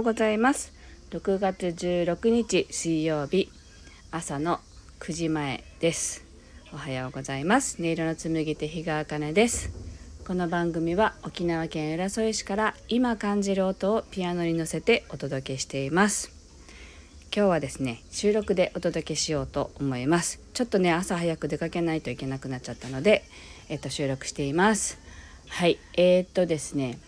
ようございます。6月16日水曜日。朝の9時前です。おはようございます。音色の紡手日川茜です。この番組は沖縄県浦添市から今感じる音をピアノに乗せてお届けしています。今日はですね収録でお届けしようと思います。ちょっとね朝早く出かけないといけなくなっちゃったのでえっと収録しています。はい。えー、っとですね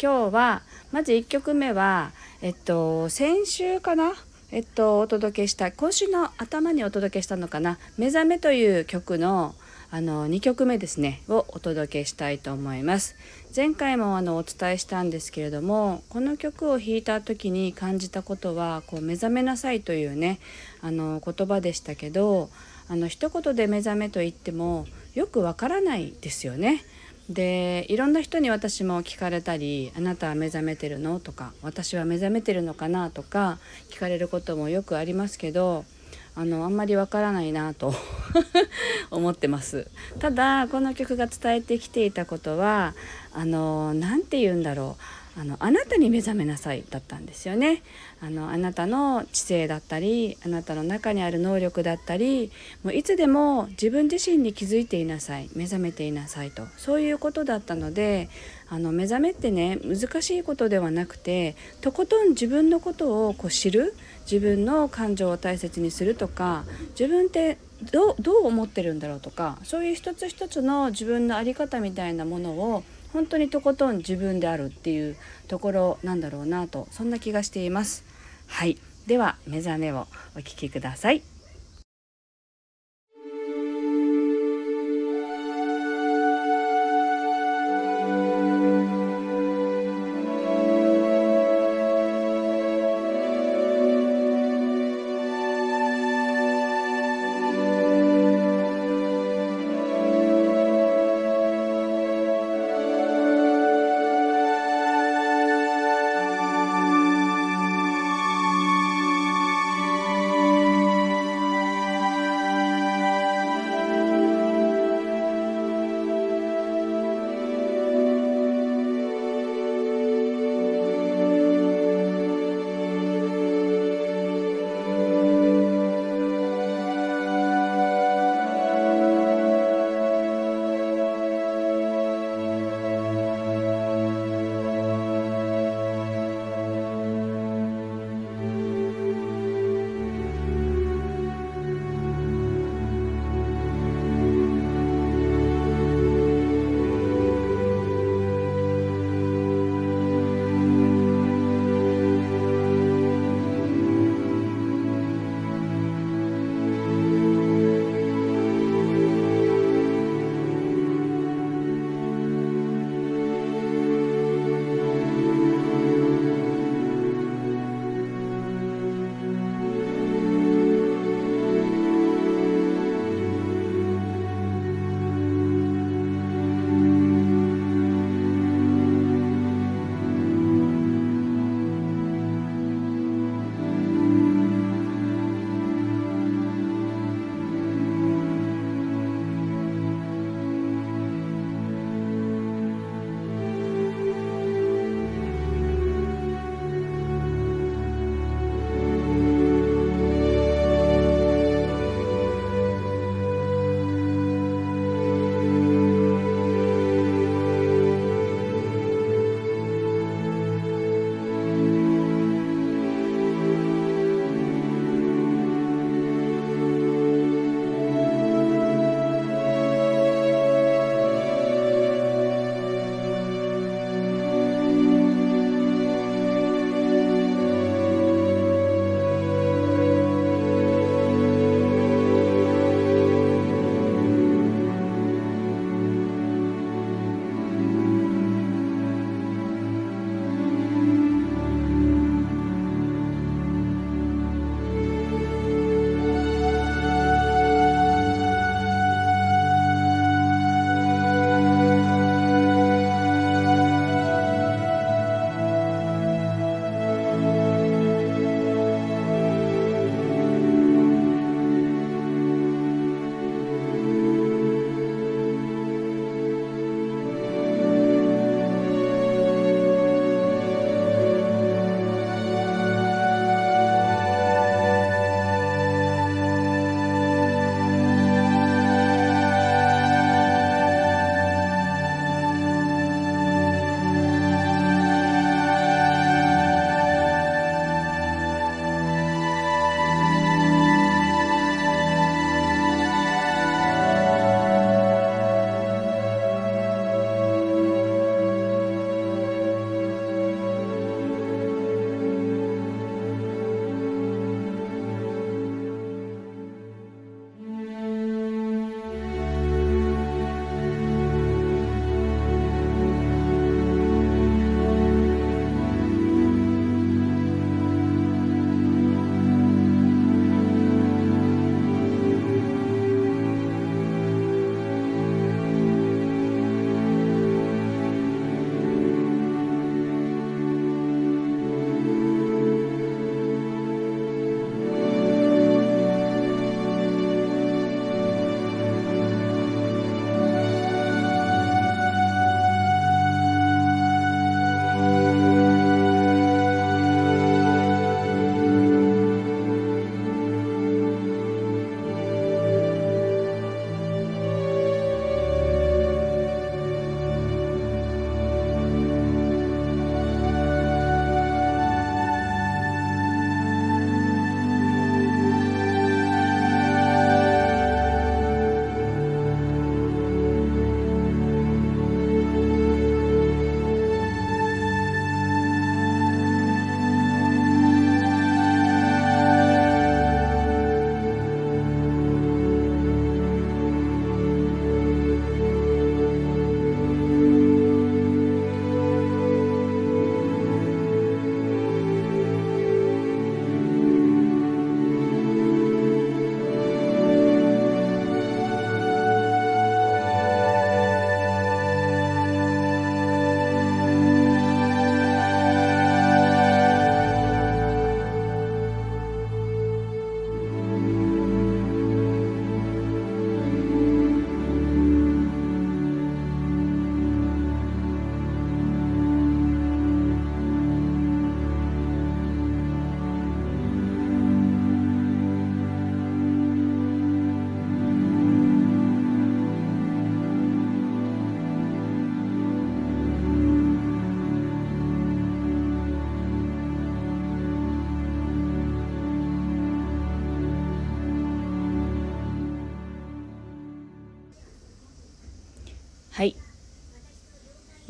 今日はまず1曲目はえっと先週かな？えっとお届けした今週の頭にお届けしたのかな「目覚め」という曲のあの2曲目ですね。をお届けしたいと思います。前回もあのお伝えしたんですけれどもこの曲を弾いた時に感じたことはこう目覚めなさいというねあの言葉でしたけどあの一言で目覚めと言ってもよくわからないですよね。でいろんな人に私も聞かれたり「あなたは目覚めてるの?」とか「私は目覚めてるのかな?」とか聞かれることもよくありますけどあのあんまりわからないなと 思ってますただこの曲が伝えてきていたことはあの何て言うんだろうあのあなたに目覚めなさいだったんですよね。あのあなたの知性だったりあなたの中にある能力だったりもういつでも自分自身に気づいていなさい目覚めていなさいと。そういうことだったのであの目覚めってね難しいことではなくてとことん自分のことをこう知る自分の感情を大切にするとか自分ってどう思ってるんだろうとかそういう一つ一つの自分の在り方みたいなものを本当にとことん自分であるっていうところなんだろうなとそんな気がしています。はい。では目覚めをお聴きください。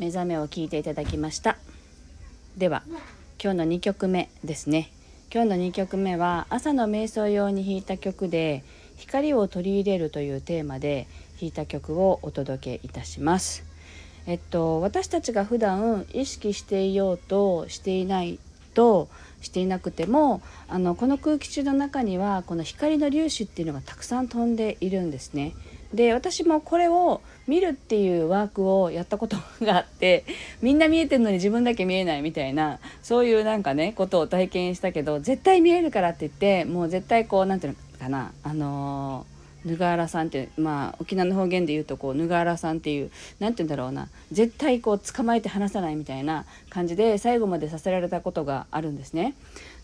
目覚めを聞いていただきました。では今日の2曲目ですね。今日の2曲目は朝の瞑想用に弾いた曲で光を取り入れるというテーマで弾いた曲をお届けいたします。えっと私たちが普段意識していようとしていないとしていなくてもあのこの空気中の中にはこの光の粒子っていうのがたくさん飛んでいるんですね。で私もこれを見るっていうワークをやったことがあって みんな見えてるのに自分だけ見えないみたいなそういうなんかねことを体験したけど絶対見えるからって言ってもう絶対こう何て言うのかなあのーぬがらさんってまあ沖縄の方言で言うとこうぬがらさんっていう何て言うんだろうな絶対こう捕まえて離さないみたいな感じで最後までさせられたことがあるんですね。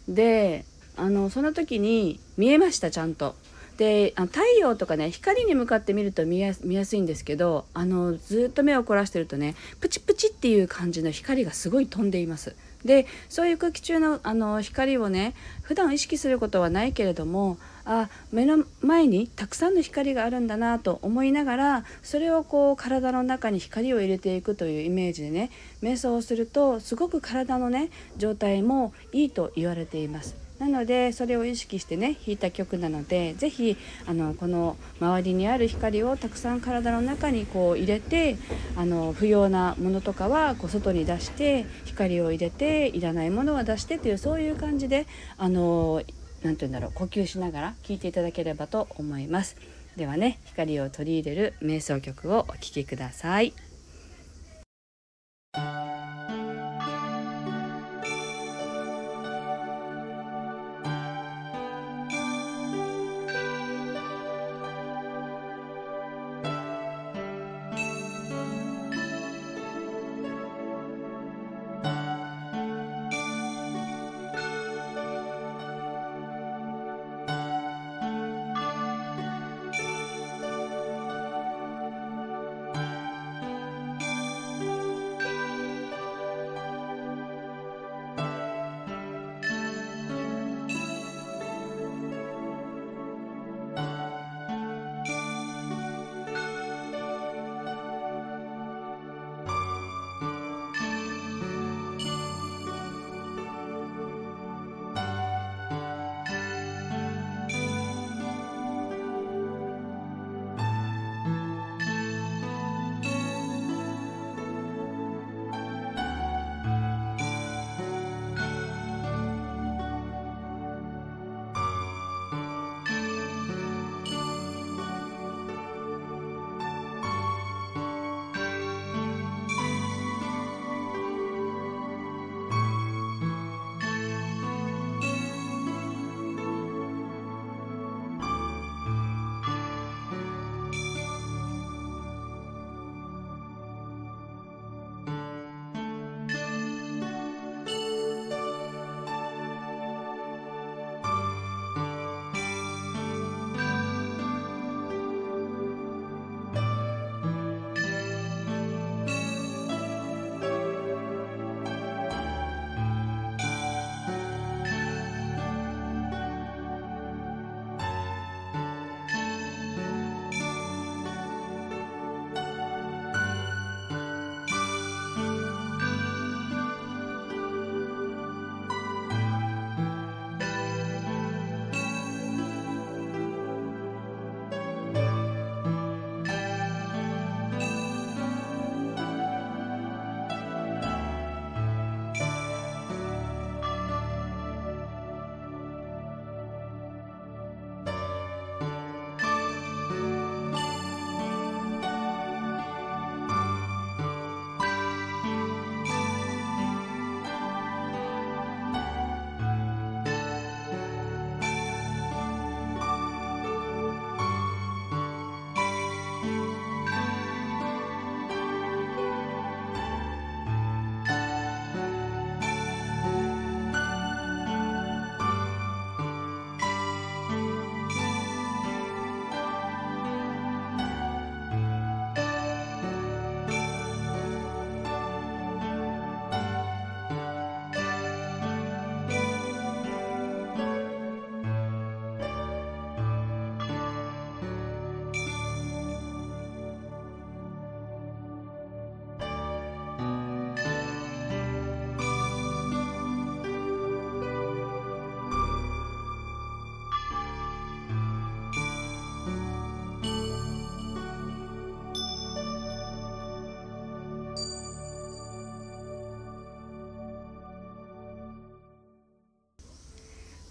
であのその時に見えましたちゃんと。であ太陽とかね光に向かって見ると見やすいんですけどあのずっと目を凝らしてるとねプチプチっていう感じの光がすごい飛んでいます。でそういう空気中のあの光をね普段意識することはないけれどもあ目の前にたくさんの光があるんだなと思いながらそれをこう体の中に光を入れていくというイメージでね瞑想をするとすごく体のね状態もいいと言われています。なのでそれを意識してね弾いた曲なので是非あのこの周りにある光をたくさん体の中にこう入れてあの不要なものとかはこう外に出して光を入れていらないものは出してというそういう感じであの何て言うんだろう呼吸しながら聴いていただければと思います。ではね光を取り入れる瞑想曲をお聴きください。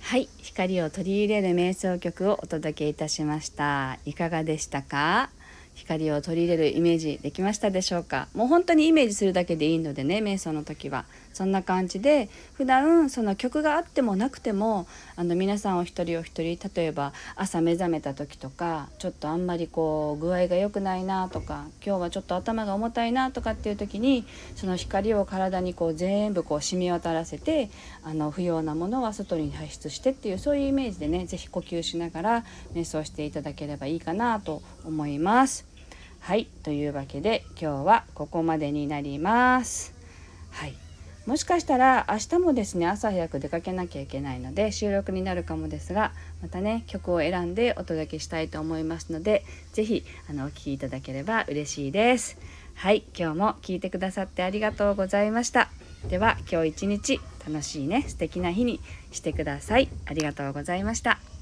はい光を取り入れる瞑想曲をお届けいたしました。いかがでしたか？光を取り入れるイメージできましたでしょうか？もう本当にイメージするだけでいいのでね瞑想の時は。そんな感じで普段その曲があってもなくてもあの皆さんお一人お一人例えば朝目覚めた時とかちょっとあんまりこう具合が良くないなとか今日はちょっと頭が重たいなとかっていう時にその光を体にこう全部こう染み渡らせてあの不要なものは外に排出してっていうそういうイメージでね是非呼吸しながら瞑想していただければいいかなと思います。はいというわけで今日はここまでになります。はいもしかしたら明日もですね朝早く出かけなきゃいけないので収録になるかもですがまたね曲を選んでお届けしたいと思いますので是非あのお聴きいただければ嬉しいです。はい今日も聞いてくださってありがとうございました。では今日一日楽しいね素敵な日にしてください。ありがとうございました。